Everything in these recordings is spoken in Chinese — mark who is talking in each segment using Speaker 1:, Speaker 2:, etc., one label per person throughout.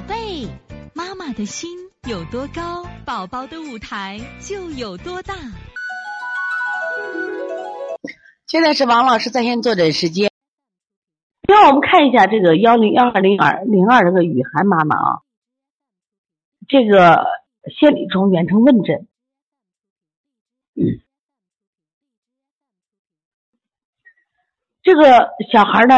Speaker 1: 宝贝，妈妈的心有多高，宝宝的舞台就有多大。
Speaker 2: 现在是王老师在线坐诊时间。
Speaker 3: 让我们看一下这个幺零幺二零二零二这个雨涵妈妈啊，这个县里中远程问诊，嗯，这个小孩呢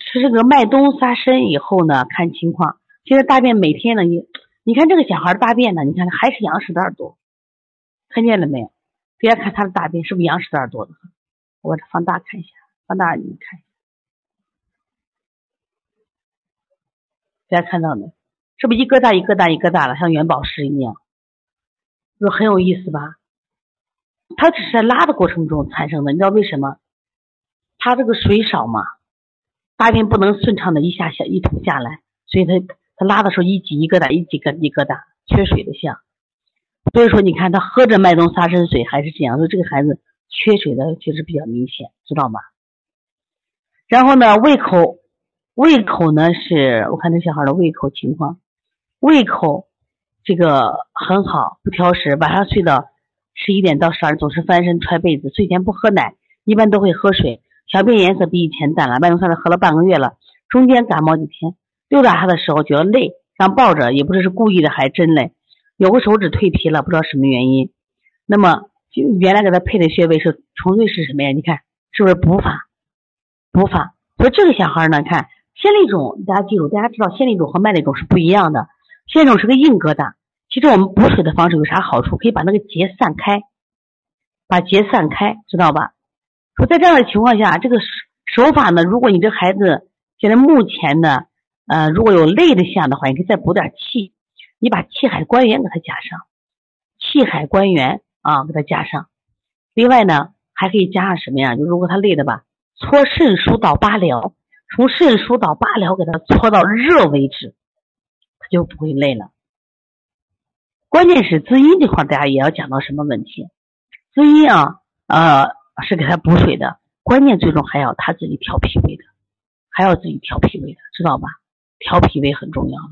Speaker 3: 吃这个麦冬杀参以后呢，看情况，现在大便每天呢，你你看这个小孩大便呢，你看还是羊屎蛋多，看见了没有？大家看他的大便是不是羊屎蛋多的？我把它放大看一下，放大你看。大家看到没？是不是一疙瘩一疙瘩一疙瘩了，像元宝石一样？就很有意思吧？它只是在拉的过程中产生的，你知道为什么？它这个水少嘛，大便不能顺畅的一下下一吐下来，所以它他拉的时候一挤一疙瘩，一挤疙一疙瘩，缺水的象。所以说，你看他喝着脉动沙参水还是这样，所以这个孩子缺水的确实比较明显，知道吗？然后呢，胃口。胃口呢是我看这小孩的胃口情况，胃口这个很好，不挑食，晚上睡到十一点到十二总是翻身踹被子，睡前不喝奶，一般都会喝水，小便颜色比以前淡了，外用算是喝了半个月了，中间感冒几天，溜达他的时候觉得累，让抱着，也不知是故意的还真累，有个手指蜕皮了，不知道什么原因，那么就原来给他配的穴位是纯粹是什么呀？你看是不是补法？补法，所以这个小孩呢，看。线粒肿，大家记住，大家知道线粒肿和脉粒肿是不一样的。线粒肿是个硬疙瘩，其实我们补水的方式有啥好处？可以把那个结散开，把结散开，知道吧？说在这样的情况下，这个手法呢，如果你这孩子现在目前的，呃，如果有累的象的话，你可以再补点气，你把气海关元给它加上，气海关元啊，给它加上。另外呢，还可以加上什么呀？就如果他累的吧，搓肾腧到八髎。从肾腧到八髎，给他搓到热为止，他就不会累了。关键是滋阴这块，大家也要讲到什么问题？滋阴啊，呃，是给他补水的，关键最终还要他自己调脾胃的，还要自己调脾胃的，知道吧？调脾胃很重要了。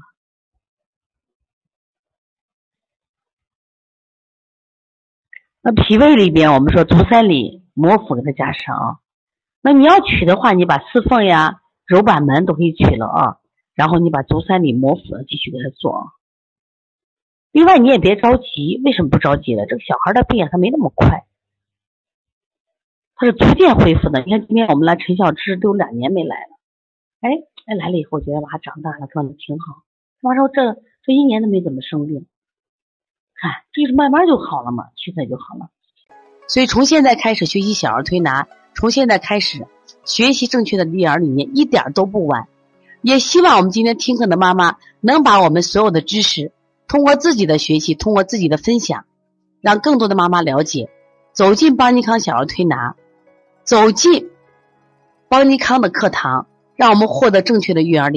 Speaker 3: 那脾胃里边，我们说足三里、摩腹给他加上啊。那你要取的话，你把四缝呀。揉板门都可以取了啊，然后你把足三里、摩腹继续给他做啊。另外你也别着急，为什么不着急呢？这个小孩的病还没那么快，他是逐渐恢复的。你看今天我们来陈小芝都两年没来了，哎哎来了以后觉得娃长大了，状态挺好。妈说这这一年都没怎么生病，看这是慢慢就好了嘛，现在就好了。
Speaker 2: 所以从现在开始学习小儿推拿，从现在开始。学习正确的育儿理念一点都不晚，也希望我们今天听课的妈妈能把我们所有的知识通过自己的学习，通过自己的分享，让更多的妈妈了解，走进邦尼康小儿推拿，走进邦尼康的课堂，让我们获得正确的育儿理念。